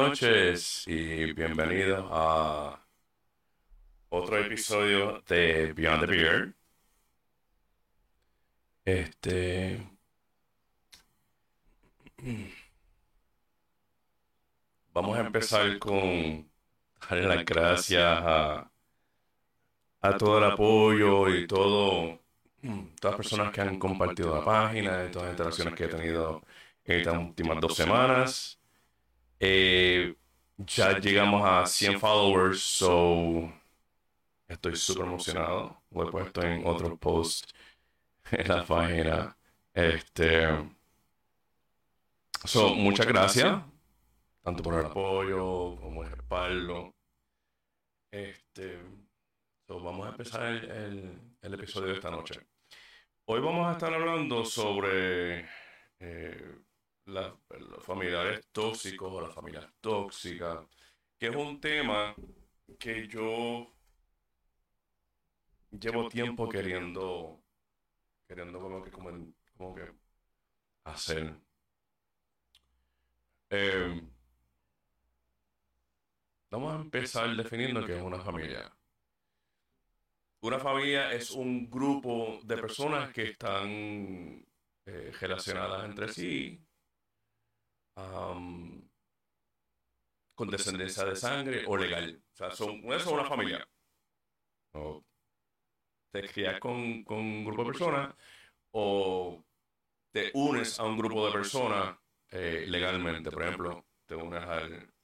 noches y bienvenidos a otro episodio de Beyond the Beard. Este. Vamos a empezar con darle las gracias a, a todo el apoyo y todo, todas las personas que han compartido la página, y todas las interacciones que he tenido en estas últimas dos semanas. Eh, ya llegamos a 100 followers, so estoy súper emocionado. Lo he puesto en otro post en la página. Este, so, muchas gracias, tanto por el apoyo como el respaldo. Este, so, vamos a empezar el, el, episodio de esta noche. Hoy vamos a estar hablando sobre eh, los familiares tóxicos o las familias tóxicas, que es un tema que yo llevo tiempo queriendo, queriendo como que, como, que hacer. Eh, vamos a empezar definiendo qué es una familia. Una familia es un grupo de personas que están eh, relacionadas entre sí con descendencia de sangre o legal. O sea, son, eso es una familia. O te crías con, con un grupo de personas o te unes a un grupo de personas eh, legalmente. Por ejemplo, te unes al,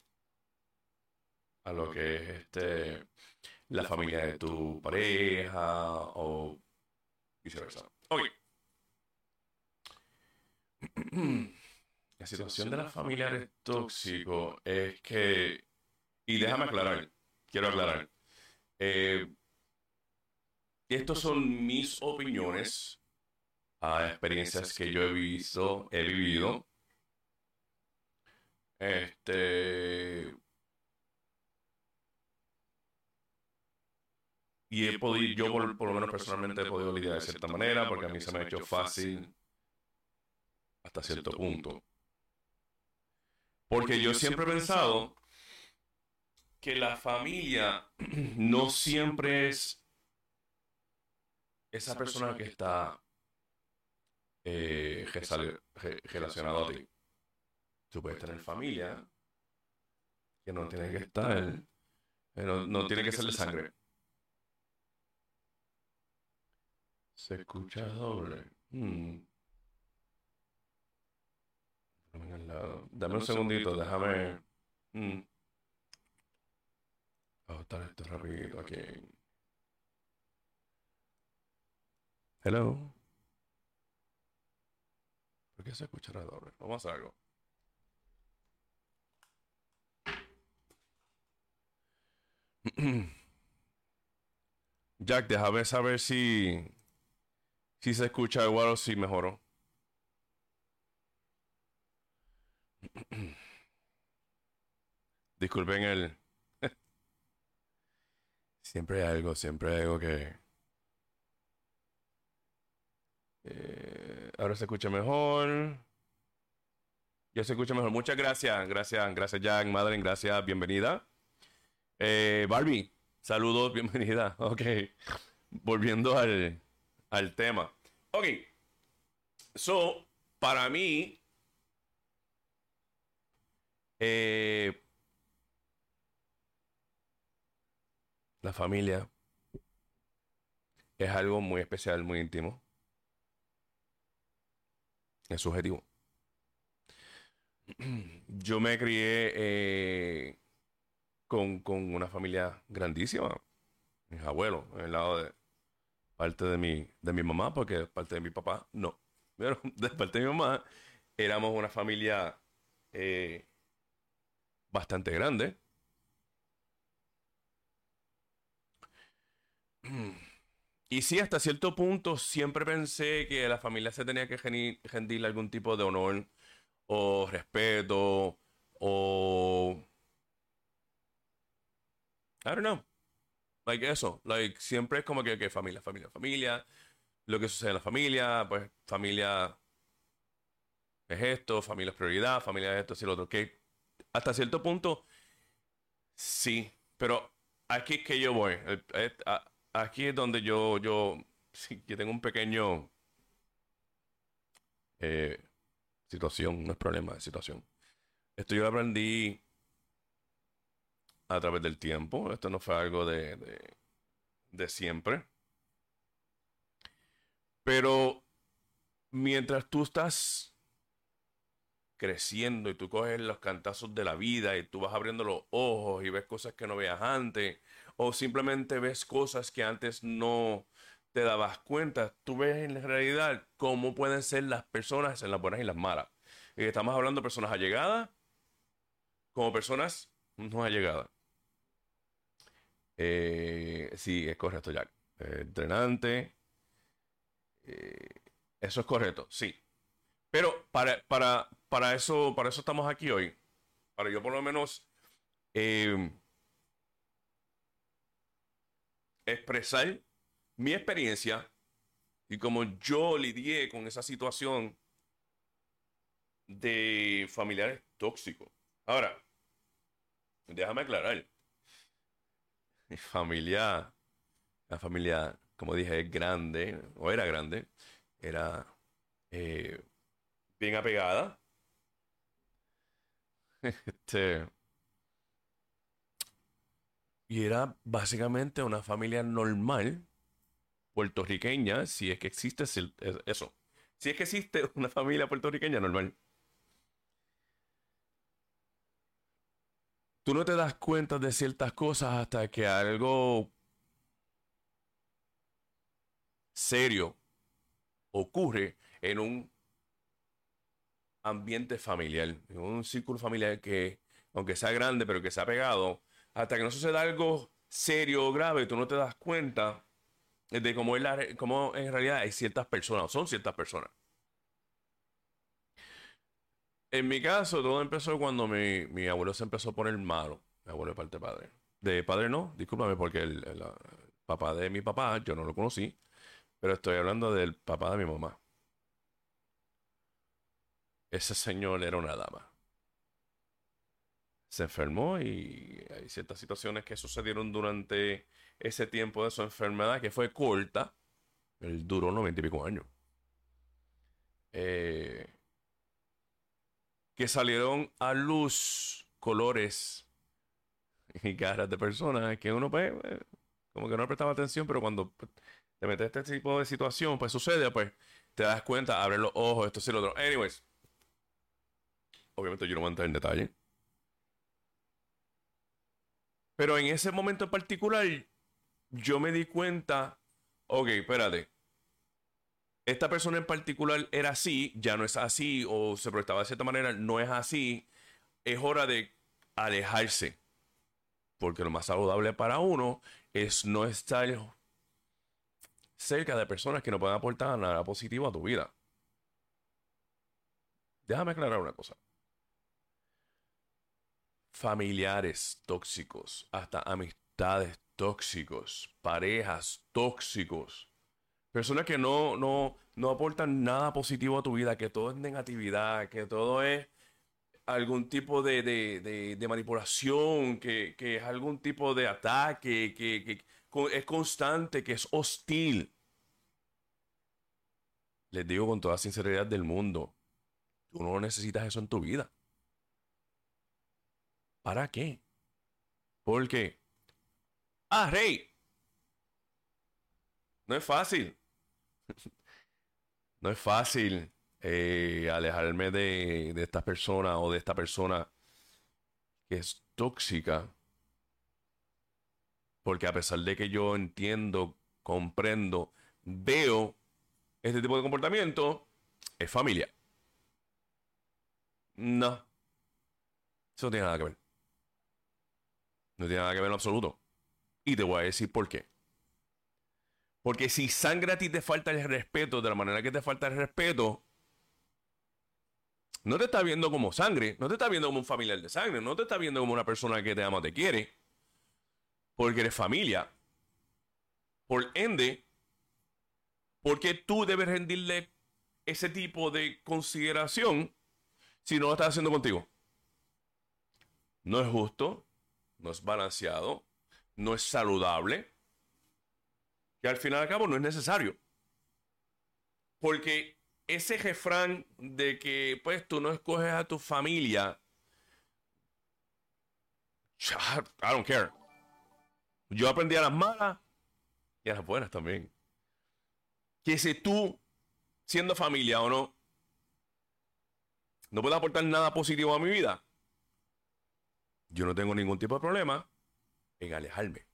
a lo que es este la familia de tu pareja o viceversa. Ok. La situación de las familiares tóxicos es que, y déjame aclarar, quiero aclarar, eh, estos son mis opiniones a experiencias que yo he visto, he vivido. Este. Y he podido, yo por, por, lo menos personalmente he podido lidiar de cierta manera, porque a mí se me ha hecho fácil hasta cierto punto. Porque yo siempre he pensado que la familia no siempre es esa persona que está eh, relacionado a ti. Tú puedes tener familia que no tiene que estar, eh, no, tiene que ser de sangre. Se escucha doble. Hmm. Dame un segundito, déjame. Mm. Ajustar esto rapidito aquí. Hello. ¿Por qué se escuchará doble? Vamos a hacer algo. Jack, déjame saber si, si se escucha igual o si mejoró. Disculpen el. siempre hay algo, siempre hay algo que. Eh, ahora se escucha mejor. Ya se escucha mejor. Muchas gracias. Gracias, gracias Jack, Madeleine, gracias, bienvenida. Eh, Barbie, saludos, bienvenida. Ok. Volviendo al, al tema. Ok. So, para mí, eh, la familia es algo muy especial, muy íntimo. Es subjetivo. Yo me crié eh, con, una familia grandísima. Mis abuelos, en el lado de parte de mi, de mi mamá, porque parte de mi papá, no. Pero de parte de mi mamá, éramos una familia eh, bastante grande. Y sí, hasta cierto punto siempre pensé que la familia se tenía que rendirle algún tipo de honor o respeto o... I don't know. Like eso. Like siempre es como que, que familia, familia, familia. Lo que sucede en la familia, pues familia es esto, familia es prioridad, familia es esto, y lo otro. Que hasta cierto punto, sí, pero aquí es que yo voy. Aquí es donde yo, yo, tengo un pequeño eh, situación, no es problema, de situación. Esto yo aprendí a través del tiempo. Esto no fue algo de, de siempre. Pero mientras tú estás creciendo y tú coges los cantazos de la vida y tú vas abriendo los ojos y ves cosas que no veías antes o simplemente ves cosas que antes no te dabas cuenta, tú ves en realidad cómo pueden ser las personas en las buenas y las malas. Y estamos hablando de personas allegadas como personas no allegadas. Eh, sí, es correcto, Jack. Eh, entrenante. Eh, eso es correcto, sí. Pero para, para, para, eso, para eso estamos aquí hoy. Para yo por lo menos eh, expresar mi experiencia y cómo yo lidié con esa situación de familiares tóxicos. Ahora, déjame aclarar. Mi familia, la familia, como dije, es grande, o era grande, era eh, bien apegada. Este, y era básicamente una familia normal, puertorriqueña, si es que existe eso. Si es que existe una familia puertorriqueña normal. Tú no te das cuenta de ciertas cosas hasta que algo serio ocurre en un ambiente familiar, un círculo familiar que, aunque sea grande, pero que sea pegado, hasta que no suceda algo serio o grave, tú no te das cuenta de cómo, es cómo en realidad hay ciertas personas, o son ciertas personas. En mi caso, todo empezó cuando mi, abuelo se empezó a poner malo. Mi abuelo de parte de padre. De padre no, discúlpame, porque el papá de mi papá, yo no lo conocí. Pero estoy hablando del papá de mi mamá. Ese señor era una dama. Se enfermó y hay ciertas situaciones que sucedieron durante ese tiempo de su enfermedad que fue corta. Él duró noventa y pico años. Eh, que salieron a luz colores y caras de personas que uno pues, eh, como que no prestaba atención, pero cuando te metes este tipo de situación, pues sucede, pues te das cuenta, abre los ojos, esto y lo otro. Anyways, obviamente yo no voy a entrar en detalle. Pero en ese momento en particular, yo me di cuenta, ok, espérate. Esta persona en particular era así, ya no es así, o se proyectaba de cierta manera, no es así. Es hora de alejarse. Porque lo más saludable para uno es no estar cerca de personas que no pueden aportar nada positivo a tu vida. Déjame aclarar una cosa. Familiares tóxicos, hasta amistades tóxicos, parejas tóxicos, personas que no, no, no aportan nada positivo a tu vida, que todo es negatividad, que todo es algún tipo de, de, de, manipulación, que, que, es algún tipo de ataque, que, que es constante, que es hostil. Les digo con toda sinceridad del mundo, tú no necesitas eso en tu vida. ¿Para qué? Porque, ah, Rey, no es fácil. no es fácil eh, alejarme de, de esta persona o de esta persona que es tóxica. Porque a pesar de que yo entiendo, comprendo, veo este tipo de comportamiento es familia. No. Eso no tiene nada que ver. No tiene nada que ver en absoluto. Y te voy a decir por qué. Porque si sangre a ti te falta el respeto de la manera que te falta el respeto, no te está viendo como sangre, no te está viendo como un familiar de sangre, no te está viendo como una persona que te ama te quiere, porque eres familia. Por ende, ¿Por qué tú debes rendirle ese tipo de consideración si no lo estás haciendo contigo? no es justo, no es balanceado, no es saludable, que al final y al cabo no es necesario. Porque ese refrán de que pues tú no escoges a tu familia, I don't care. Yo aprendí a las malas y a las buenas también. Que si tú, siendo familia o no, no puedes aportar nada positivo a mi vida, yo no tengo ningún tipo de problema en alejarme.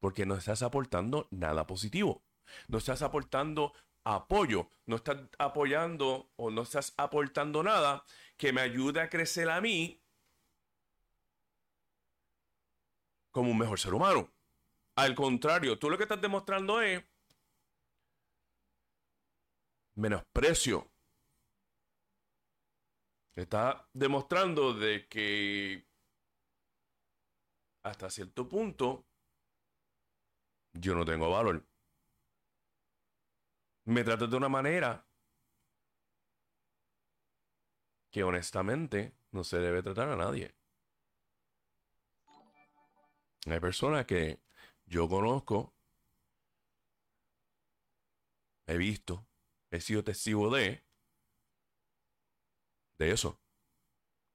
Porque no estás aportando nada positivo. No estás aportando apoyo. No estás apoyando o no estás aportando nada que me ayude a crecer a mí como un mejor ser humano. Al contrario, tú lo que estás demostrando es menosprecio. Está demostrando de que hasta cierto punto yo no tengo valor. Me tratas de una manera que honestamente no se debe tratar a nadie. Hay personas que yo conozco, he visto, he sido testigo de, de eso,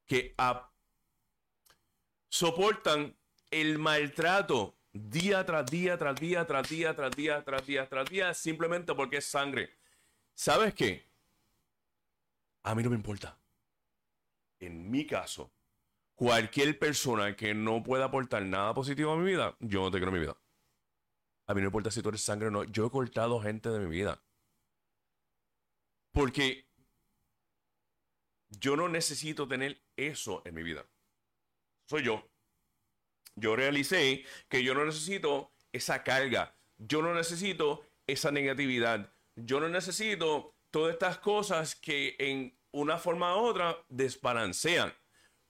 que soportan el maltrato día tras día, tras día, tras día, tras día, tras día, tras día, simplemente porque es sangre. ¿Sabes qué? A mí no me importa. En mi caso, cualquier persona que no pueda aportar nada positivo a mi vida, yo no te quiero en mi vida. A mí no me importa si tú eres sangre o no. Yo he cortado gente de mi vida. Porque yo no necesito tener eso en mi vida. Soy yo. Yo realicé que yo no necesito esa carga. Yo no necesito esa negatividad. Yo no necesito todas estas cosas que en una forma u otra desbalancean.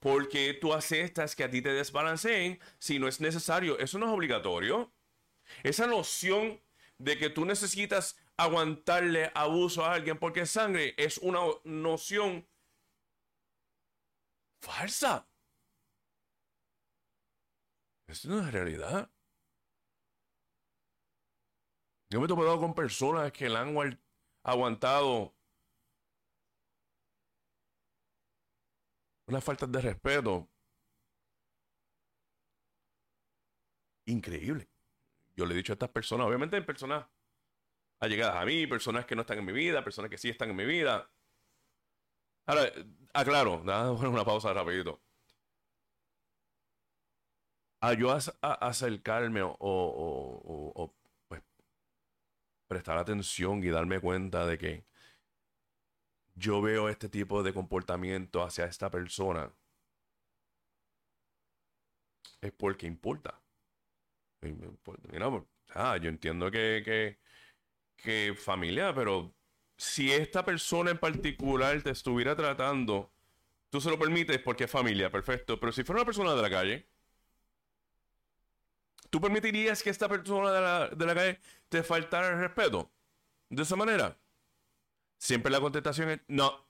Porque tú aceptas que a ti te desbalanceen si no es necesario. Eso no es obligatorio. Esa noción de que tú necesitas aguantarle abuso a alguien porque sangre es una noción falsa. Esto no es realidad. Yo me he topado con personas que la han aguantado unas faltas de respeto increíble. Yo le he dicho a estas personas, obviamente hay personas allegadas a mí, personas que no están en mi vida, personas que sí están en mi vida. Ahora, aclaro, nada, una pausa rapidito a yo acercarme o, pues, prestar atención y darme cuenta de que yo veo este tipo de comportamiento hacia esta persona, es porque importa. yo entiendo que, que, que familia, pero si esta persona en particular te estuviera tratando, tú se lo permites porque es familia, perfecto. Pero si fuera una persona de la calle, ¿Tú permitirías que esta persona de la, calle te faltara el respeto? De esa manera. Siempre la contestación es no.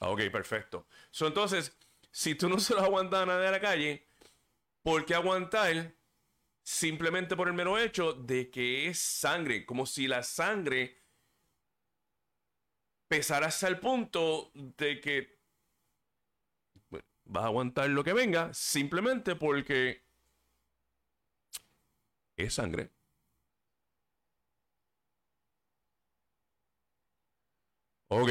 Ah, ok, perfecto. entonces, si tú no se lo aguantas a nadie de la calle, ¿por qué aguantar simplemente por el mero hecho de que es sangre? Como si la sangre pesara hasta el punto de que vas a aguantar lo que venga simplemente porque es sangre. Ok,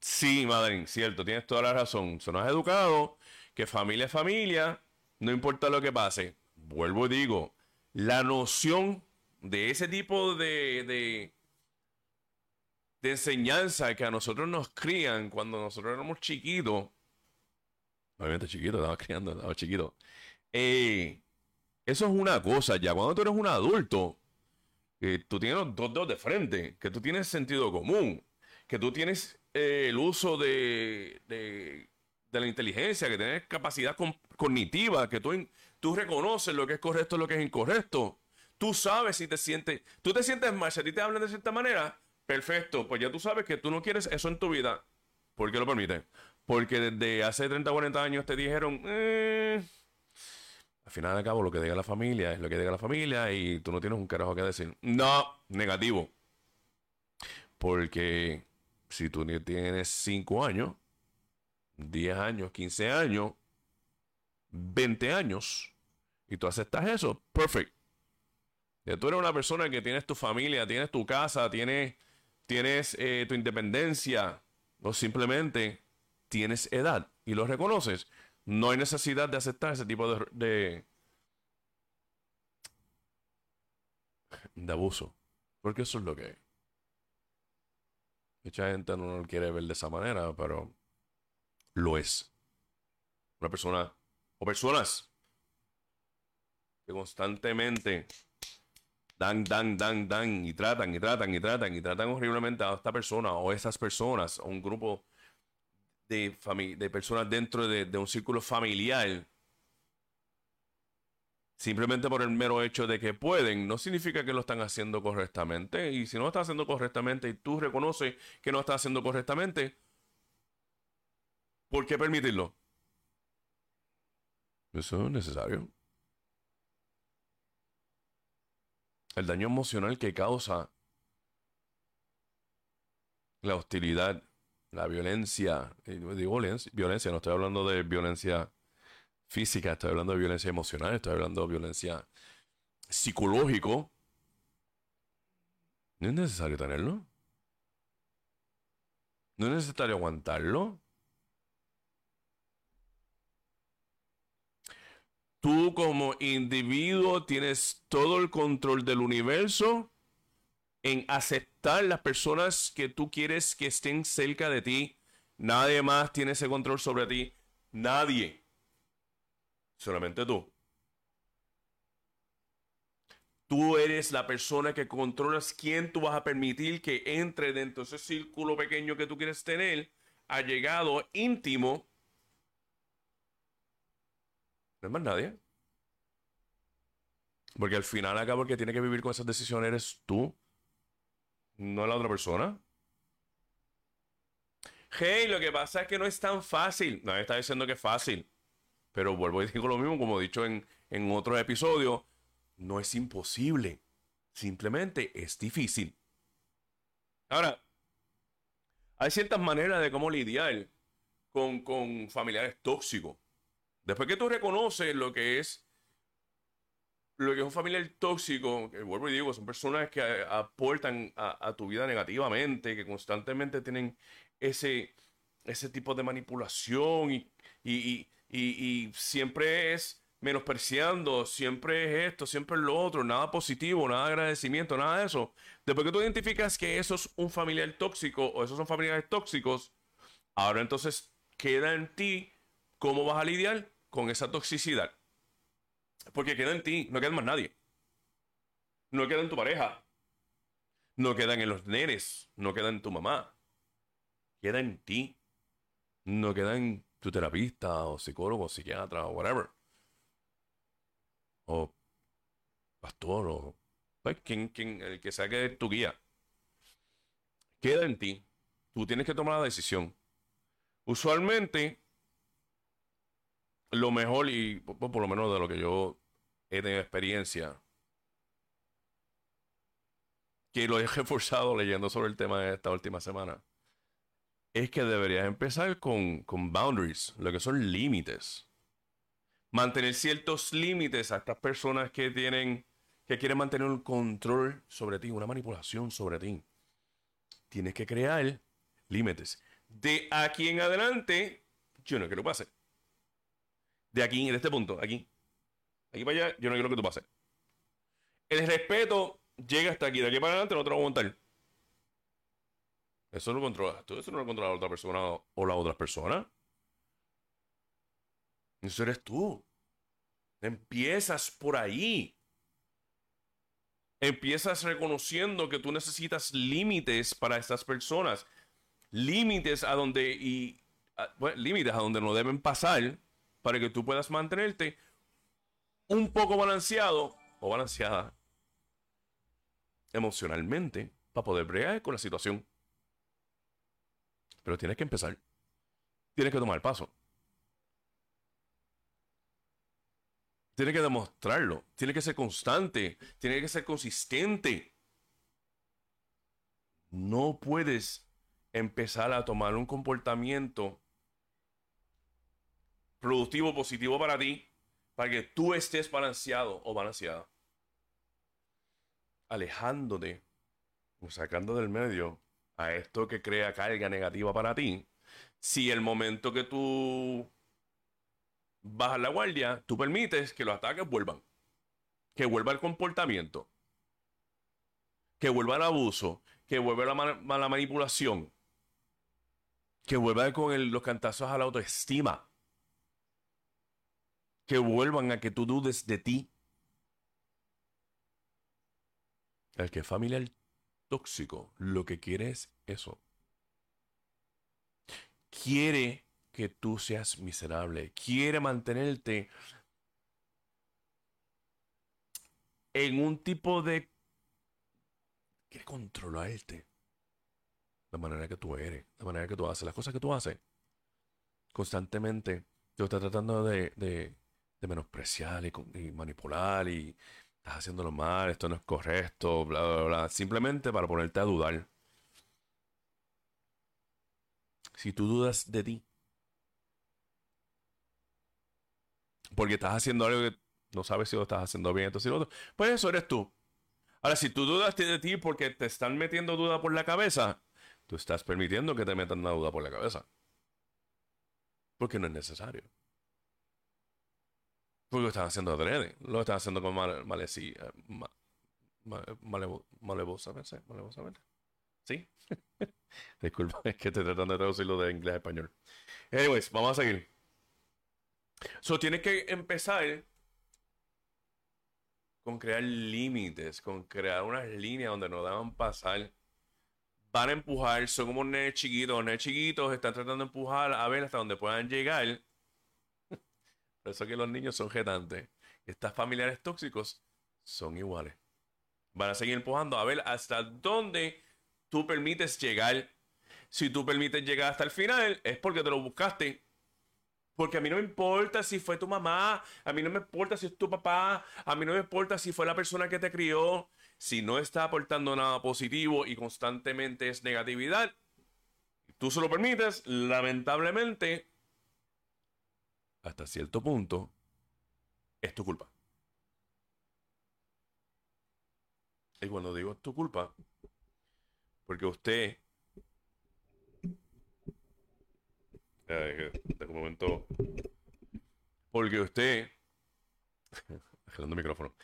sí, madre, cierto, tienes toda la razón. Se nos ha educado que familia es familia, no importa lo que pase. Vuelvo y digo, la noción de ese tipo de, de enseñanza que a nosotros nos crían cuando nosotros éramos chiquitos, obviamente chiquitos, estaba criando, estaba chiquito, eh, eso es una cosa ya. Cuando tú eres un adulto, que tú tienes los dos dedos de frente, que tú tienes sentido común, que tú tienes eh, el uso de, de, la inteligencia, que tienes capacidad cognitiva, que tú, tú reconoces lo que es correcto y lo que es incorrecto. Tú sabes si te sientes, tú te sientes mal, si a ti te hablan de cierta manera, perfecto, pues ya tú sabes que tú no quieres eso en tu vida. ¿Por qué lo permites? Porque desde hace 30 o 40 años te dijeron, eh, al final de cabo lo que diga la familia es lo que diga la familia y tú no tienes un carajo que decir. No, negativo. Porque si tú tienes 5 años, 10 años, 15 años, 20 años, y tú aceptas eso, perfect. Tú eres una persona que tienes tu familia, tienes tu casa, tienes, tienes eh, tu independencia, o simplemente tienes edad y lo reconoces. No hay necesidad de aceptar ese tipo de, de, abuso. Porque eso es lo que. Mucha gente no lo quiere ver de esa manera, pero lo es. Una persona o personas que constantemente dan, dan, dan, dan y tratan y tratan y tratan y tratan horriblemente a esta persona o esas personas o un grupo de, de personas dentro de, un círculo familiar simplemente por el mero hecho de que pueden, no significa que lo están haciendo correctamente. Y si no lo están haciendo correctamente y tú reconoces que no lo están haciendo correctamente, ¿por qué permitirlo? Eso es necesario. El daño emocional que causa la hostilidad, la violencia, digo violencia, violencia, no estoy hablando de violencia física, estoy hablando de violencia emocional, estoy hablando de violencia psicológico. No es necesario tenerlo. No es necesario aguantarlo. Tú como individuo tienes todo el control del universo en aceptar las personas que tú quieres que estén cerca de ti. Nadie más tiene ese control sobre ti. Nadie. Solamente tú. Tú eres la persona que controlas quién tú vas a permitir que entre dentro de ese círculo pequeño que tú quieres tener, allegado, íntimo, no es más nadie. Porque al final acá porque tiene que vivir con esas decisiones eres tú, no la otra persona. Hey, lo que pasa es que no es tan fácil. Nadie está diciendo que es fácil. Pero vuelvo y digo lo mismo, como he dicho en, en otro episodio, no es imposible. Simplemente es difícil. Ahora, hay ciertas maneras de cómo lidiar con, con familiares tóxicos. Después que tú reconoces lo que es lo que es un familiar tóxico, que vuelvo y digo, son personas que aportan a, tu vida negativamente, que constantemente tienen ese, ese tipo de manipulación y, y, y, siempre es menospreciando, siempre es esto, siempre es lo otro, nada positivo, nada agradecimiento, nada de eso. Después que tú identificas que eso es un familiar tóxico o esos son familiares tóxicos, ahora entonces queda en ti cómo vas a lidiar con esa toxicidad. Porque queda en ti, no queda en más nadie. No queda en tu pareja. No quedan en los nenes. No queda en tu mamá. Queda en ti. No queda en tu terapista o psicólogo o psiquiatra o whatever. O pastor o pues, quien, quien, el que sea que tu guía. Queda en ti. Tú tienes que tomar la decisión. Usualmente lo mejor, y por, lo menos de lo que yo he tenido experiencia, que lo he reforzado leyendo sobre el tema de esta última semana, es que deberías empezar con, con boundaries, lo que son límites. Mantener ciertos límites a estas personas que tienen, que quieren mantener un control sobre ti, una manipulación sobre ti. Tienes que crear límites. De aquí en adelante, yo no quiero que pase de aquí, en este punto, aquí. Aquí para allá, yo no quiero que tú pases. El respeto llega hasta aquí. De aquí para adelante no te lo voy a montar. Eso lo controlas tú. Eso no lo controla la otra persona o la otra persona. Eso eres tú. Empiezas por ahí. Empiezas reconociendo que tú necesitas límites para estas personas. Límites a donde y límites a donde no deben pasar para que tú puedas mantenerte un poco balanceado o balanceada emocionalmente para poder bregar con la situación. Pero tienes que empezar. tienes que tomar el paso. Tienes que demostrarlo. Tiene que ser constante. Tiene que ser consistente. No puedes empezar a tomar un comportamiento productivo, positivo para ti, para que tú estés balanceado o balanceada. Alejándote o sacando del medio a esto que crea carga negativa para ti. Si el momento que tú bajas la guardia, tú permites que los ataques vuelvan. Que vuelva el comportamiento. Que vuelva el abuso. Que vuelva la, manipulación. Que vuelva con los cantazos a la autoestima. Que vuelvan a que tú dudes de ti. El que es familiar tóxico lo que quiere es eso. Quiere que tú seas miserable. Quiere mantenerte en un tipo de... Quiere controlarte. La manera que tú eres, la manera que tú haces, las cosas que tú haces. Constantemente te está tratando de, menospreciar y, y, manipular y estás haciéndolo mal, esto no es correcto, bla, bla, bla. Simplemente para ponerte a dudar. Si tú dudas de ti, porque estás haciendo algo que no sabes si lo estás haciendo bien, entonces lo otro, pues eso eres tú. Ahora, si tú dudas de ti porque te están metiendo duda por la cabeza, tú estás permitiendo que te metan una duda por la cabeza. Porque no es necesario. Porque lo estás haciendo adrede, lo estás haciendo con mal, maleci, eh. ¿Sí? Disculpa, es que estoy tratando de traducirlo de inglés a español. Anyways, vamos a seguir. So, tienes que empezar con crear límites, con crear unas líneas donde no deban pasar. Van a empujar, son como nenes chiquitos. Nenes chiquitos están tratando de empujar a ver hasta donde puedan llegar. Por eso que los niños son jetantes. Estas familiares tóxicos son iguales. Van a seguir empujando a ver hasta dónde tú permites llegar. Si tú permites llegar hasta el final, es porque te lo buscaste porque a mí no me importa si fue tu mamá, a mí no me importa si es tu papá, a mí no me importa si fue la persona que te crió. Si no está aportando nada positivo y constantemente es negatividad, tú se lo permites, lamentablemente, hasta cierto punto, es tu culpa. Y cuando digo es tu culpa, porque usted de un momento. Porque usted. el micrófono.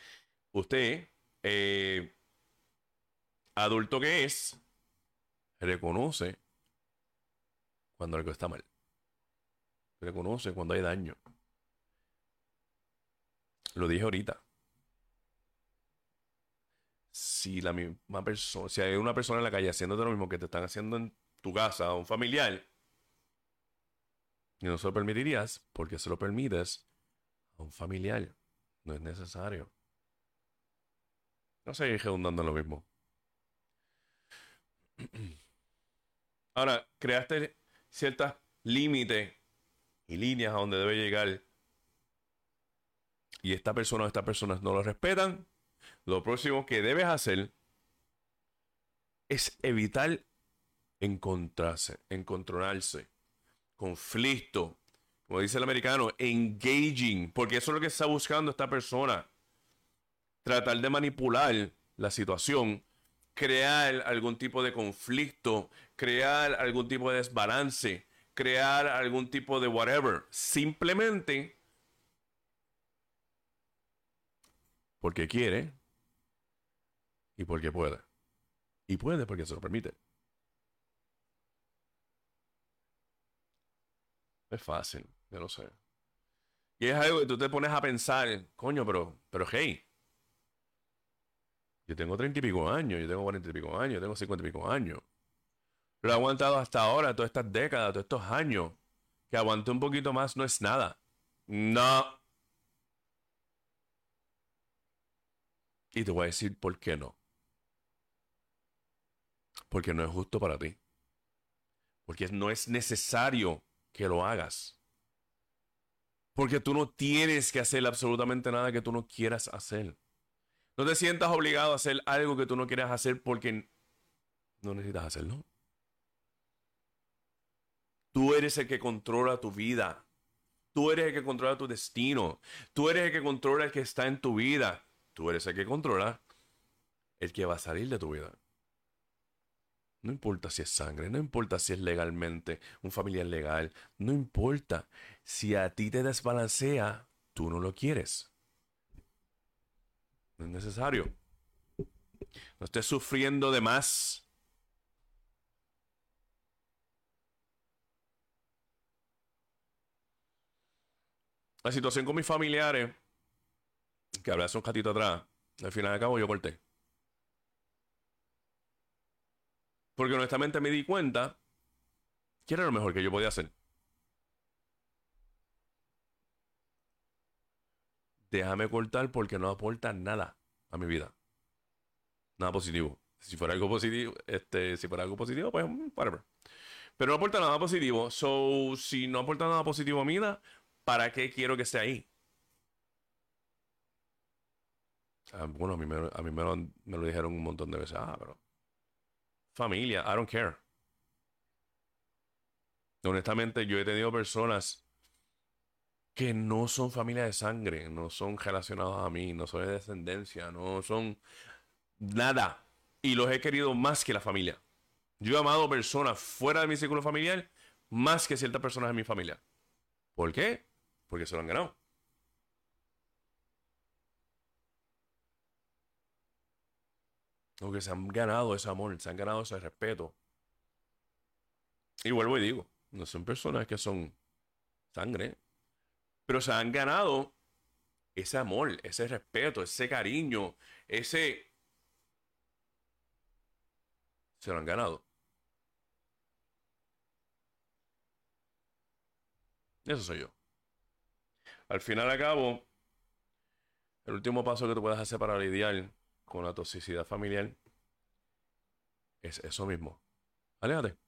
Usted, eh, adulto que es, reconoce cuando algo está mal. Reconoce cuando hay daño. Lo dije ahorita. Si la misma persona, si hay una persona en la calle haciéndote lo mismo que te están haciendo en tu casa, un familiar, y no se lo permitirías porque se lo permites a un familiar. No es necesario. No seguir redundando lo mismo. Ahora, creaste ciertos límites y líneas a donde debe llegar. Y esta persona o estas personas no lo respetan. Lo próximo que debes hacer es evitar encontrarse, encontrarse conflicto, como dice el americano, engaging, porque eso es lo que está buscando esta persona. Tratar de manipular la situación, crear algún tipo de conflicto, crear algún tipo de desbalance, crear algún tipo de whatever. Simplemente porque quiere y porque puede. Y puede porque se lo permite. Es fácil, yo no sé. Y es algo que tú te pones a pensar, coño, pero, pero hey, yo tengo treinta y pico años, yo tengo cuarenta y pico años, yo tengo cincuenta y pico años. Lo he aguantado hasta ahora, todas estas décadas, todos estos años. Que aguante un poquito más no es nada. No. Y te voy a decir por qué no. Porque no es justo para ti. Porque no es necesario que lo hagas. Porque tú no tienes que hacer absolutamente nada que tú no quieras hacer. No te sientas obligado a hacer algo que tú no quieras hacer porque no necesitas hacerlo. Tú eres el que controla tu vida. Tú eres el que controla tu destino. Tú eres el que controla el que está en tu vida. Tú eres el que controla el que va a salir de tu vida. No importa si es sangre, no importa si es legalmente un familiar legal, no importa. Si a ti te desbalancea, tú no lo quieres. No es necesario. No estés sufriendo de más. La situación con mis familiares, que hablé hace un ratito atrás, al final de cabo yo corté. Porque honestamente me di cuenta que era lo mejor que yo podía hacer. Déjame cortar porque no aporta nada a mi vida. Nada positivo. Si fuera algo positivo, este, si fuera algo positivo, pues whatever. Pero no aporta nada positivo. So, si no aporta nada positivo a mi vida, ¿para qué quiero que esté ahí? Ah, bueno, a mí, me, a mí me, lo, me lo dijeron un montón de veces. Ah, pero familia, I don't care. Honestamente, yo he tenido personas que no son familia de sangre, no son relacionados a mí, no son de descendencia, no son nada. Y los he querido más que la familia. Yo he amado personas fuera de mi círculo familiar más que ciertas personas de mi familia. ¿Por qué? Porque se lo han ganado. que se han ganado ese amor, se han ganado ese respeto. Y vuelvo y digo, no son personas que son sangre, pero se han ganado ese amor, ese respeto, ese cariño, ese... Se lo han ganado. Eso soy yo. Al final, a cabo, el último paso que tú puedes hacer para lidiar con la toxicidad familiar es eso mismo. Aléjate.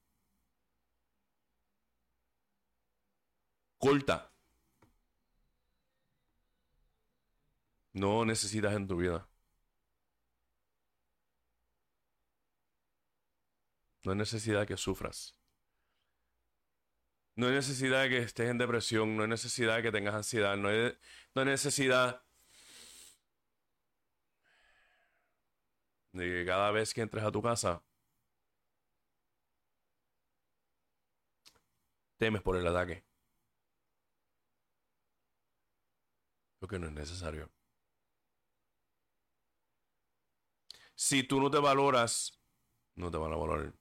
Corta. No necesitas en tu vida. No hay necesidad que sufras. No hay necesidad de que estés en depresión. No hay necesidad de que tengas ansiedad. No hay, no necesidad de que cada vez que entres a tu casa temes por el ataque. Porque no es necesario. Si tú no te valoras, no te van a valorar.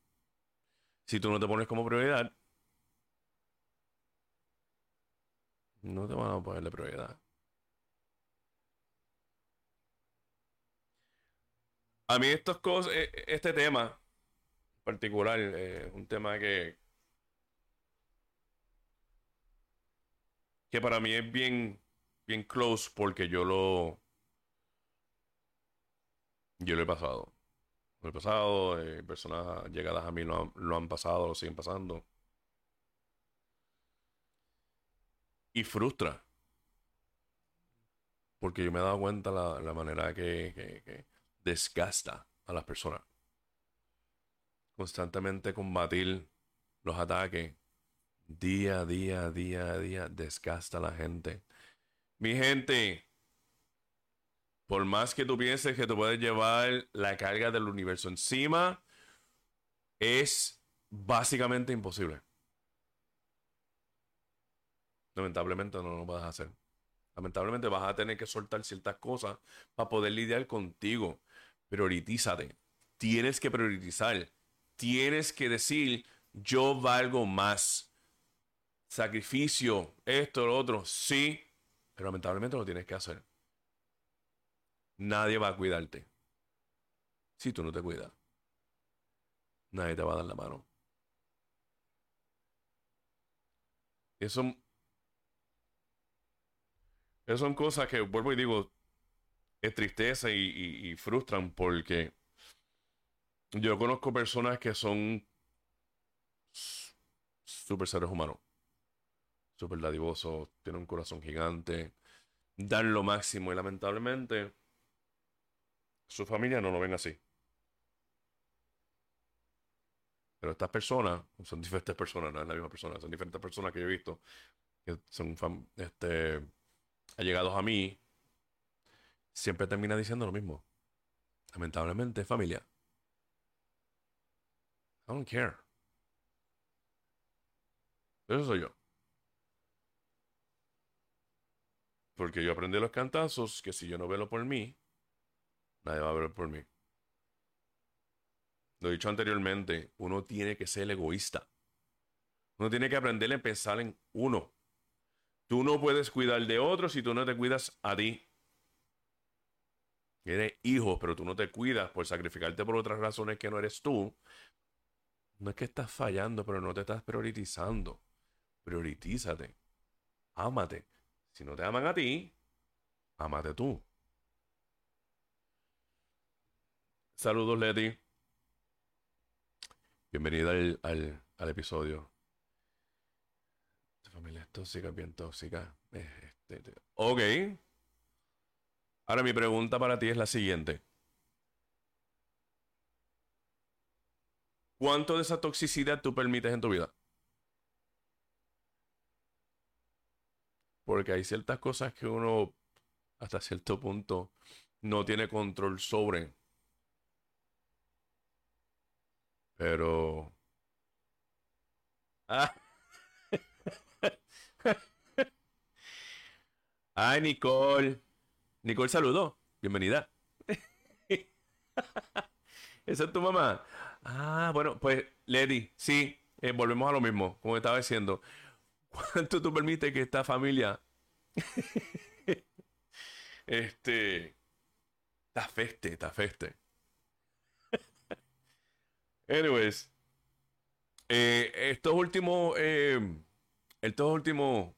Si tú no te pones como prioridad, no te van a poner de prioridad. A mí estos cosas, e, e, este tema particular, es un tema que, que para mí es bien, bien close porque yo lo, yo lo he pasado. Lo he pasado, eh, personas llegadas a mí lo han, lo han pasado, lo siguen pasando. Y frustra. Porque yo me he dado cuenta la, la manera que desgasta a las personas. Constantemente combatir los ataques día a día, día a día, desgasta a la gente. Mi gente, por más que tú pienses que tú puedes llevar la carga del universo encima, es básicamente imposible. Lamentablemente no lo puedes hacer. Lamentablemente vas a tener que soltar ciertas cosas para poder lidiar contigo. Prioritízate. Tienes que priorizar. Tienes que decir, yo valgo más. Sacrificio, esto, lo otro, sí, pero lamentablemente lo tienes que hacer. Nadie va a cuidarte. Si tú no te cuidas, nadie te va a dar la mano. Eso esas son cosas que, vuelvo y digo, es tristeza y, frustran porque yo conozco personas que son super seres humanos. súper dadivoso, tiene un corazón gigante, dan lo máximo y lamentablemente su familia no lo ven así. Pero estas personas, son diferentes personas, no es la misma persona, son diferentes personas que yo he visto, que son este, allegados a mí, siempre termina diciendo lo mismo. Lamentablemente, familia. I don't care. Eso soy yo. Porque yo aprendí los cantazos que si yo no velo por mí, nadie va a verlo por mí. Lo he dicho anteriormente, uno tiene que ser egoísta. Uno tiene que aprender a pensar en uno. Tú no puedes cuidar de otros si tú no te cuidas a ti. Eres hijo, pero tú no te cuidas por sacrificarte por otras razones que no eres tú. No es que estás fallando, pero no te estás priorizando. Prioritízate. Ámate. Si no te aman a ti, amate tú. Saludos, Leti. Bienvenida al, al, episodio. Familia es tóxica, bien tóxica. Este, este. Ok. Ahora mi pregunta para ti es la siguiente. ¿Cuánto de esa toxicidad tú permites en tu vida? Porque hay ciertas cosas que uno hasta cierto punto no tiene control sobre. Pero... Ah. Ay, Nicole. Nicole saludó. Bienvenida. ¿Esa es tu mamá? Ah, bueno, pues, Lady, sí, eh, volvemos a lo mismo, como estaba diciendo. ¿Cuánto tú permites que esta familia este está feste, está feste? Anyways, eh, estos últimos eh, estos últimos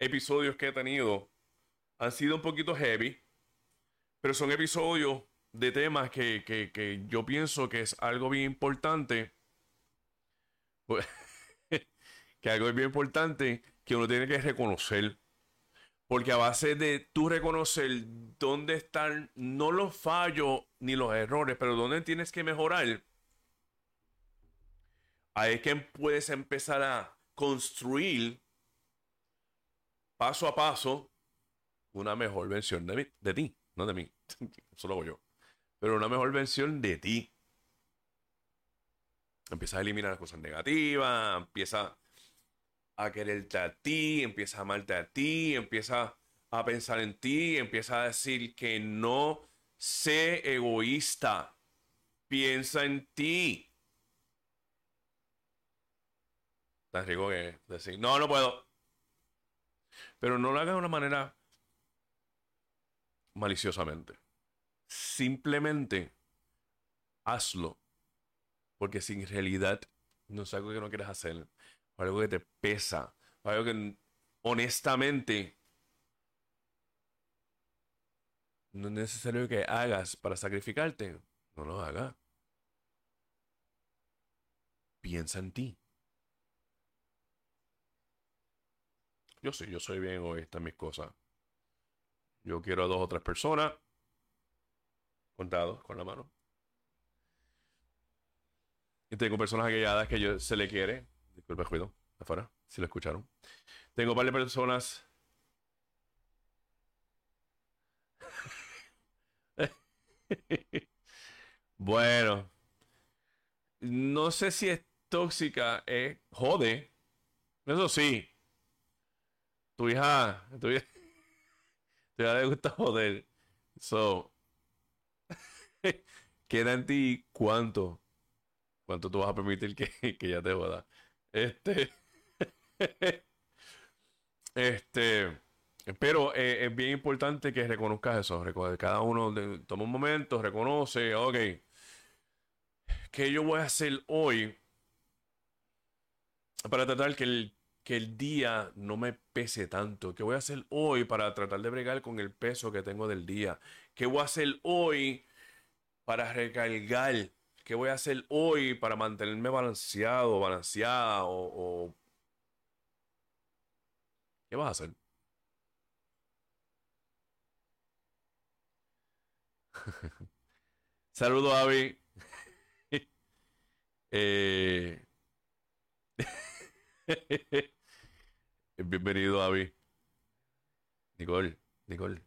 episodios que he tenido han sido un poquito heavy, pero son episodios de temas que, que yo pienso que es algo bien importante. Pues, que algo es bien importante que uno tiene que reconocer. Porque a base de tú reconocer dónde están, no los fallos ni los errores, pero dónde tienes que mejorar, ahí es que puedes empezar a construir paso a paso una mejor versión de, de ti, no de mí, eso lo hago yo, pero una mejor versión de ti. Empieza a eliminar las cosas negativas, empieza a quererte a ti, empieza a amarte a ti, empieza a pensar en ti, empieza a decir que no sé egoísta, piensa en ti. Tan rico que decir, no, no puedo. Pero no lo hagas de una manera maliciosamente. Simplemente hazlo. Porque si en realidad no es algo que no quieres hacer, algo que te pesa, algo que honestamente no es necesario que hagas para sacrificarte, no lo hagas. Piensa en ti. Yo sí, yo soy bien egoísta en mis cosas. Yo quiero a dos o tres personas contados con la mano. Y tengo personas aquelladas que yo, se le quiere, Disculpe, ruido. Afuera, si lo escucharon. Tengo de personas. bueno. No sé si es tóxica, eh. Jode. Eso sí. Tu hija. Tu hija, hija le gusta joder. So. Queda en ti cuánto. ¿Cuánto tú vas a permitir que, que ya te joda? Este. este. Pero eh, es bien importante que reconozcas eso. Cada uno toma un momento, reconoce, ok. ¿Qué yo voy a hacer hoy para tratar que el, que el día no me pese tanto? ¿Qué voy a hacer hoy para tratar de bregar con el peso que tengo del día? ¿Qué voy a hacer hoy para recargar ¿Qué voy a hacer hoy para mantenerme balanceado, balanceada o, ¿Qué vas a hacer? Saludos, Avi. eh... Bienvenido, Avi. Nicole, Nicole.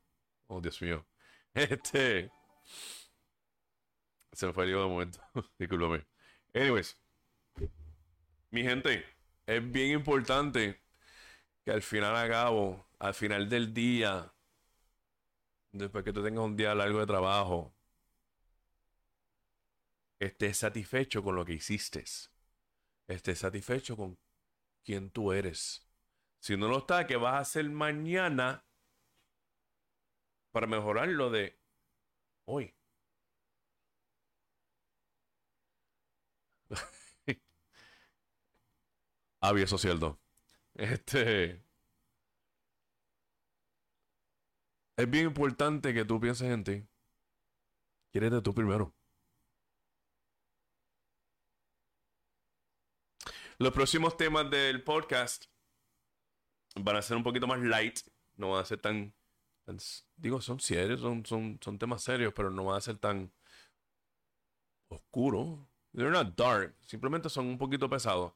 Oh, Dios mío. Este. Se me fue el de momento. Discúlpame. Anyways. Mi gente, es bien importante que al final a cabo, al final del día, después que tú tengas un día largo de trabajo, estés satisfecho con lo que hiciste. Estés satisfecho con quien tú eres. Si no lo está, ¿qué vas a hacer mañana para mejorar lo de hoy? Avi, eso es cierto. Este. Es bien importante que tú pienses en ti. de tú primero. Los próximos temas del podcast van a ser un poquito más light. No van a ser tan. digo, son serios, son, son, son temas serios, pero no van a ser tan oscuros. They're not dark, simplemente son un poquito pesados.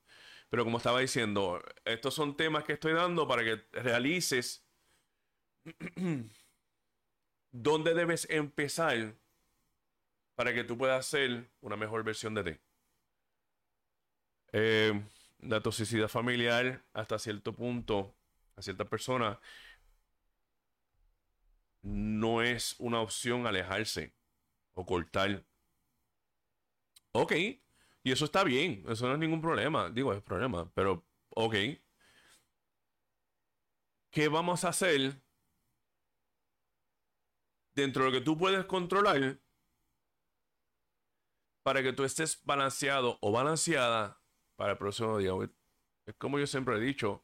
Pero como estaba diciendo, estos son temas que estoy dando para que realices dónde debes empezar para que tú puedas ser una mejor versión de ti. Eh, la toxicidad familiar hasta cierto punto, a cierta persona, no es una opción alejarse o cortar. Ok, y eso está bien, eso no es ningún problema. Digo, es problema, pero ok. ¿Qué vamos a hacer dentro de lo que tú puedes controlar para que tú estés balanceado o balanceada para el próximo día? Es como yo siempre he dicho,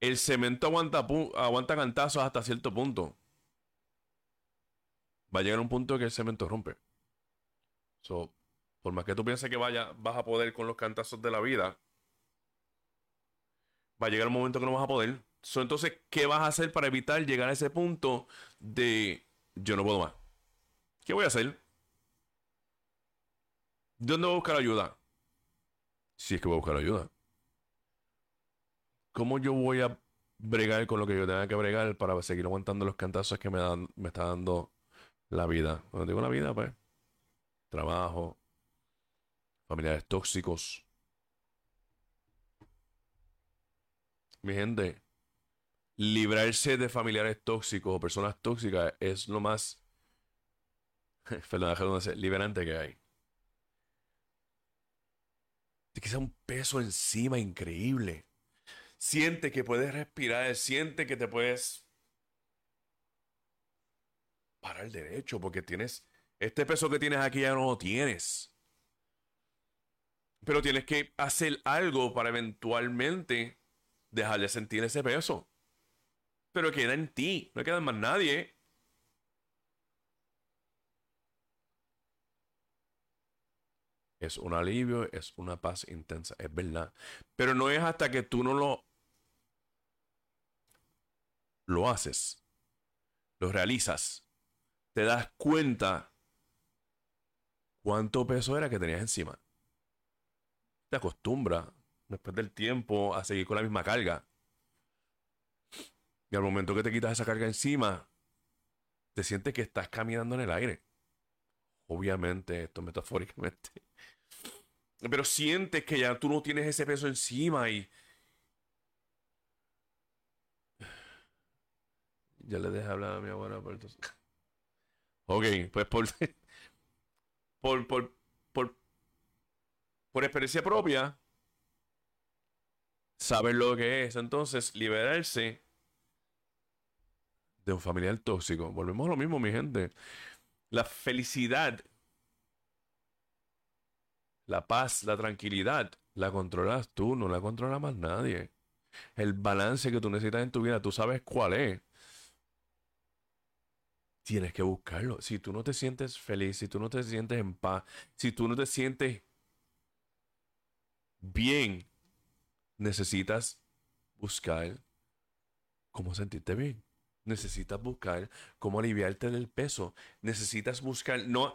el cemento aguanta, aguanta cantazos hasta cierto punto. Va a llegar un punto que el cemento rompe. So, por más que tú pienses que vaya, vas a poder con los cantazos de la vida, va a llegar un momento que no vas a poder. entonces, ¿qué vas a hacer para evitar llegar a ese punto de yo no puedo más? ¿Qué voy a hacer? ¿Dónde voy a buscar ayuda? Si es que voy a buscar ayuda. ¿Cómo yo voy a bregar con lo que yo tenga que bregar para seguir aguantando los cantazos que me, dan, me está dando la vida? Cuando digo la vida, pues, trabajo, familiares tóxicos. Mi gente, librarse de familiares tóxicos o personas tóxicas es lo más liberante que hay. Te queda un peso encima increíble. Siente que puedes respirar, siente que te puedes parar derecho porque tienes este peso que tienes aquí ya no lo tienes. Pero tienes que hacer algo para eventualmente dejar de sentir ese peso. Pero queda en ti, no queda en más nadie. Es un alivio, es una paz intensa, es verdad. Pero no es hasta que tú no lo lo haces, lo realizas, te das cuenta cuánto peso era que tenías encima te acostumbras después del tiempo a seguir con la misma carga. Y al momento que te quitas esa carga encima, te sientes que estás caminando en el aire. Obviamente, esto metafóricamente. Pero sientes que ya tú no tienes ese peso encima y... Ya le dejé hablar a mi abuela por entonces. Ok, pues por, por, por, por experiencia propia, saber lo que es entonces liberarse de un familiar tóxico. Volvemos a lo mismo, mi gente. La felicidad, la paz, la tranquilidad, la controlas tú, no la controla más nadie. El balance que tú necesitas en tu vida, tú sabes cuál es. Tienes que buscarlo. Si tú no te sientes feliz, si tú no te sientes en paz, si tú no te sientes bien, necesitas buscar cómo sentirte bien. Necesitas buscar cómo aliviarte del peso. Necesitas buscar. No.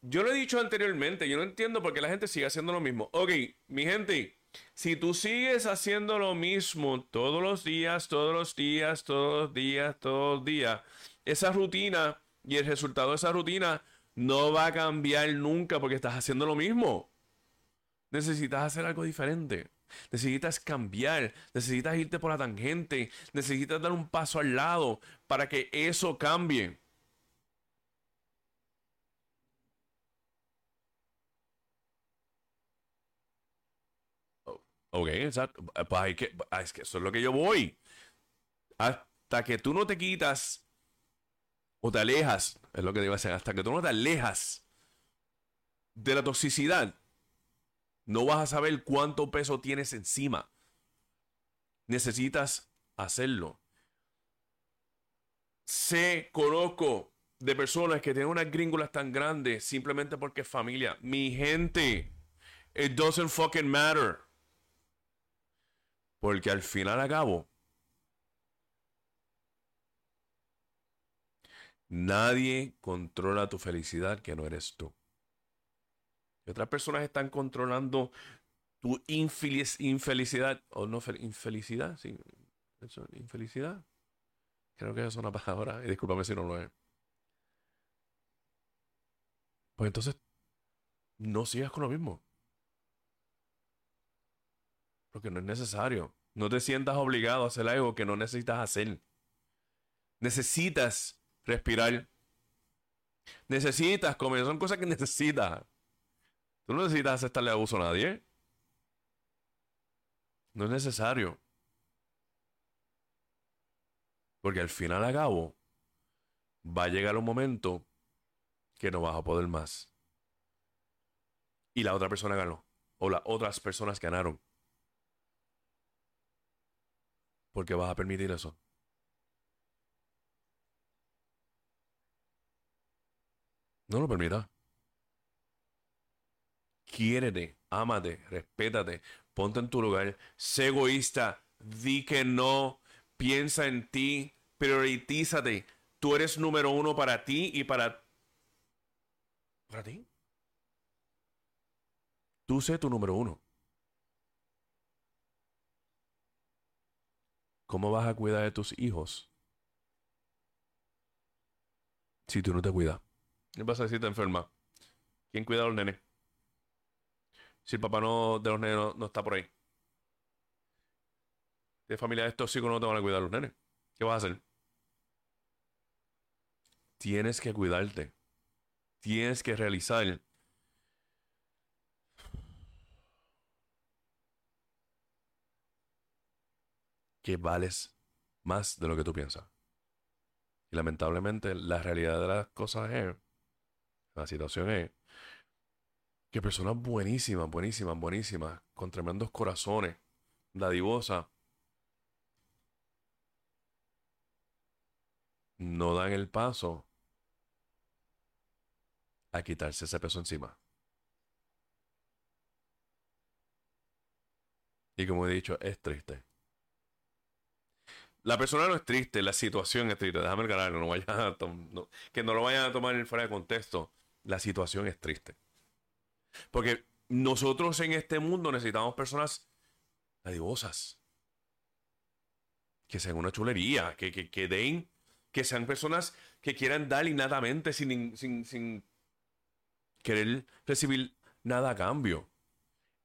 Yo lo he dicho anteriormente. Yo no entiendo por qué la gente sigue haciendo lo mismo. Ok, mi gente. Si tú sigues haciendo lo mismo todos los días, todos los días, todos los días, todos los días, esa rutina y el resultado de esa rutina no va a cambiar nunca porque estás haciendo lo mismo. Necesitas hacer algo diferente. Necesitas cambiar, necesitas irte por la tangente, necesitas dar un paso al lado para que eso cambie. Ok, exacto. Pues que, ah, es que eso es lo que yo voy. Hasta que tú no te quitas te alejas, es lo que digo hacer, hasta que tú no te alejas de la toxicidad, no vas a saber cuánto peso tienes encima. Necesitas hacerlo. Sé, conozco de personas que tienen unas gringolas tan grandes simplemente porque es familia. Mi gente, it doesn't fucking matter. Porque al final a nadie controla tu felicidad que no eres tú. Otras personas están controlando tu infelicidad, o no, infelicidad, sí, infelicidad. Creo que es una palabra, y discúlpame si no lo es. Pues entonces, no sigas con lo mismo. Porque no es necesario. No te sientas obligado a hacer algo que no necesitas hacer. Necesitas respirar. Necesitas comer. Son cosas que necesitas. Tú no necesitas aceptarle abuso a nadie. No es necesario. Porque al final a cabo va a llegar un momento que no vas a poder más. Y la otra persona ganó. O las otras personas ganaron. Porque vas a permitir eso. No lo permitas. Quiérete, ámate, respétate, ponte en tu lugar, sé egoísta, di que no, piensa en ti, prioritízate. Tú eres número uno para ti y para... ¿Para ti? Tú sé tu número uno. ¿Cómo vas a cuidar de tus hijos si tú no te cuidas? ¿Qué pasa si te enferma? ¿Quién cuida a los nenes? si el papá no, de los nenes no, está por ahí? De familiares tóxicos no te van a cuidar los nenes. ¿Qué vas a hacer? Tienes que cuidarte. Tienes que realizar que vales más de lo que tú piensas. Y lamentablemente la realidad de las cosas es, la situación es que personas buenísimas, buenísimas, buenísimas, con tremendos corazones, dadivosas, no dan el paso a quitarse ese peso encima. Y como he dicho, es triste. La persona no es triste, la situación es triste. Déjame el no vaya que no lo vayan a tomar fuera de contexto. La situación es triste. Porque nosotros en este mundo necesitamos personas adivosas. Que sean una chulería, que, que, den, que sean personas que quieran dar innatamente sin, sin, sin querer recibir nada a cambio.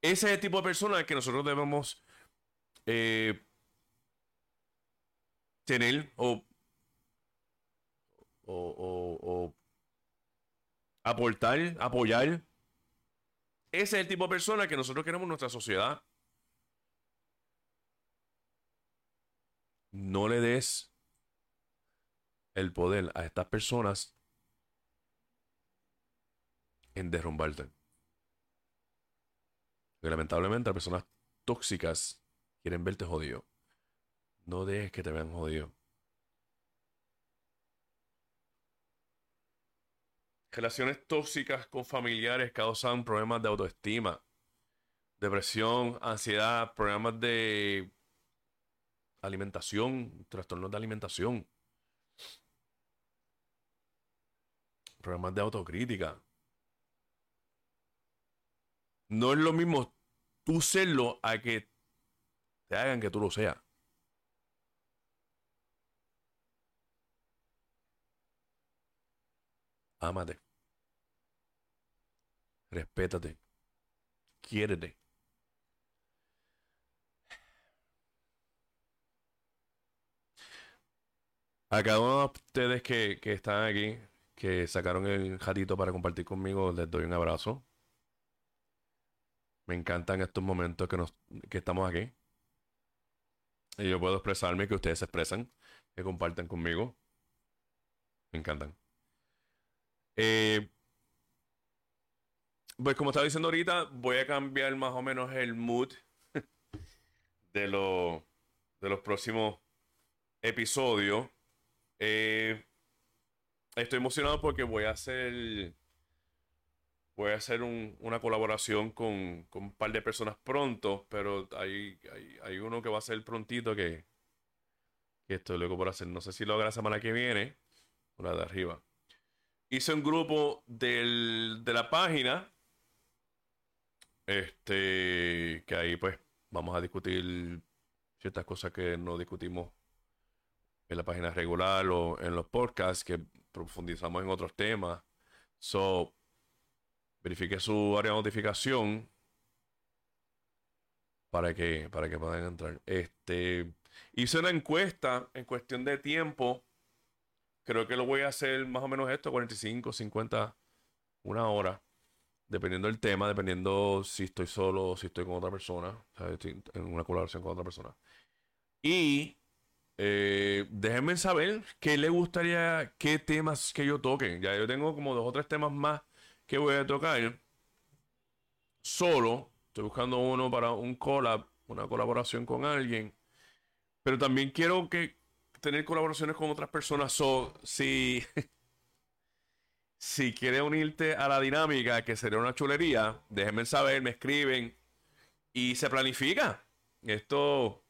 Ese es el tipo de persona que nosotros debemos eh, tener o, o aportar, apoyar ese es el tipo de persona que nosotros queremos en nuestra sociedad. No le des el poder a estas personas en derrumbarte. lamentablemente las personas tóxicas quieren verte jodido. No dejes que te vean jodido. Relaciones tóxicas con familiares causan problemas de autoestima, depresión, ansiedad, problemas de alimentación, trastornos de alimentación. Problemas de autocrítica. No es lo mismo tú serlo a que te hagan que tú lo seas. Ámate. Respétate. Quiérete. A cada uno de ustedes que, que están aquí, que sacaron el jatito para compartir conmigo, les doy un abrazo. Me encantan estos momentos que, nos, que estamos aquí. Y yo puedo expresarme, que ustedes se expresan, que compartan conmigo. Me encantan. Eh, pues como estaba diciendo ahorita, voy a cambiar más o menos el mood de, lo, de los próximos episodios. Eh, estoy emocionado porque voy a hacer voy a hacer una colaboración con, un par de personas pronto, pero hay, hay, uno que va a ser prontito que, que estoy luego por hacer. No sé si lo haga la semana que viene o la de arriba. Hice un grupo de la página. Este, que ahí pues vamos a discutir ciertas cosas que no discutimos en la página regular o en los podcasts, que profundizamos en otros temas. So, verifique su área de notificación para que, para que puedan entrar. Este, hice una encuesta en cuestión de tiempo. Creo que lo voy a hacer más o menos esto, 45, 50, una hora. Dependiendo del tema, dependiendo si estoy solo o si estoy con otra persona. O sea, estoy en una colaboración con otra persona. Y eh, déjenme saber qué le gustaría, qué temas que yo toque. Ya yo tengo como dos o tres temas más que voy a tocar solo. Estoy buscando uno para un collab, una colaboración con alguien. Pero también quiero que tener colaboraciones con otras personas. So, si, si quieres unirte a la dinámica, que sería una chulería, déjenme saber, me escriben y se planifica. Esto.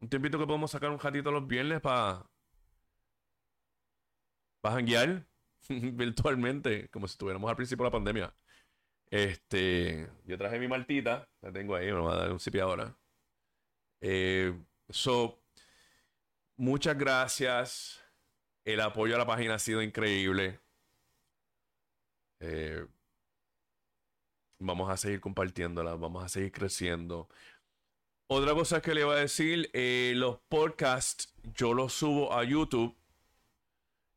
Un tiempito que podemos sacar un ratito los viernes para. Para janguear. virtualmente, como si estuviéramos al principio de la pandemia. Este, yo traje mi maltita, la tengo ahí, me va a dar un sipi ahora. Eh, so, muchas gracias. El apoyo a la página ha sido increíble. Eh, vamos a seguir compartiéndola, vamos a seguir creciendo. Otra cosa que le voy a decir, eh, los podcasts yo los subo a YouTube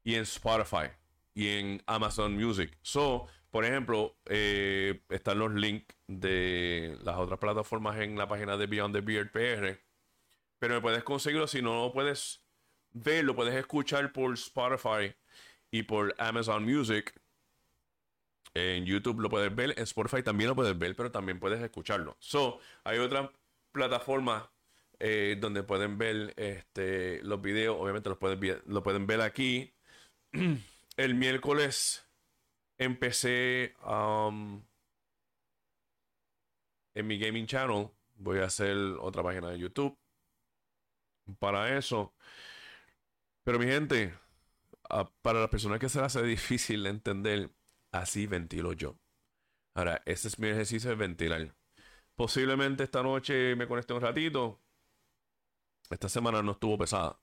y en Spotify y en Amazon Music. So, por ejemplo, eh, están los links de las otras plataformas en la página de Beyond the Beard PR. Pero me puedes conseguirlo si no lo puedes ver, lo puedes escuchar por Spotify y por Amazon Music. En YouTube lo puedes ver, en Spotify también lo puedes ver, pero también puedes escucharlo. So, hay otra plataforma eh, donde pueden ver este, los videos. Obviamente los pueden, lo pueden ver aquí. el miércoles empecé um, en mi gaming channel. Voy a hacer otra página de YouTube para eso. Pero mi gente, para las personas que se les hace difícil de entender, así ventilo yo. Ahora, ese es mi ejercicio de ventilar. Posiblemente esta noche me conecte un ratito. Esta semana no estuvo pesada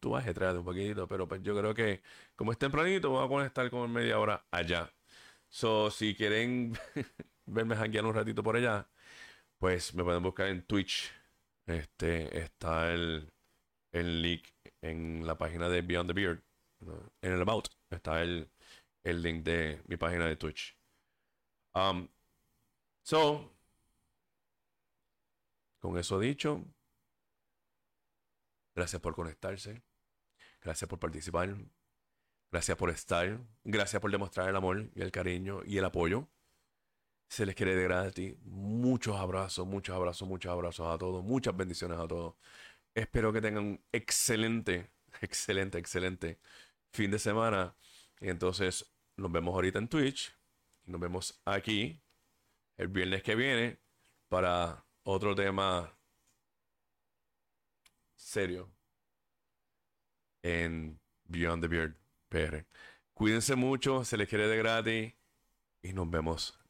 tú vas a un poquito, pero pues yo creo que como es tempranito, voy a conectar como media hora allá. So, si quieren verme hackear un ratito por allá, pues me pueden buscar en Twitch. Este está el, el link en la página de Beyond the Beard. En el About está el, el link de mi página de Twitch. Um, so, con eso dicho, gracias por conectarse. Gracias por participar. Gracias por estar. Gracias por demostrar el amor y el cariño y el apoyo. Se les quiere de gratis. Muchos abrazos, muchos abrazos, muchos abrazos a todos. Muchas bendiciones a todos. Espero que tengan un excelente, excelente, excelente fin de semana. Y entonces nos vemos ahorita en Twitch. Nos vemos aquí el viernes que viene para otro tema serio en Beyond the Beard PR. Cuídense mucho, se les quiere de gratis y nos vemos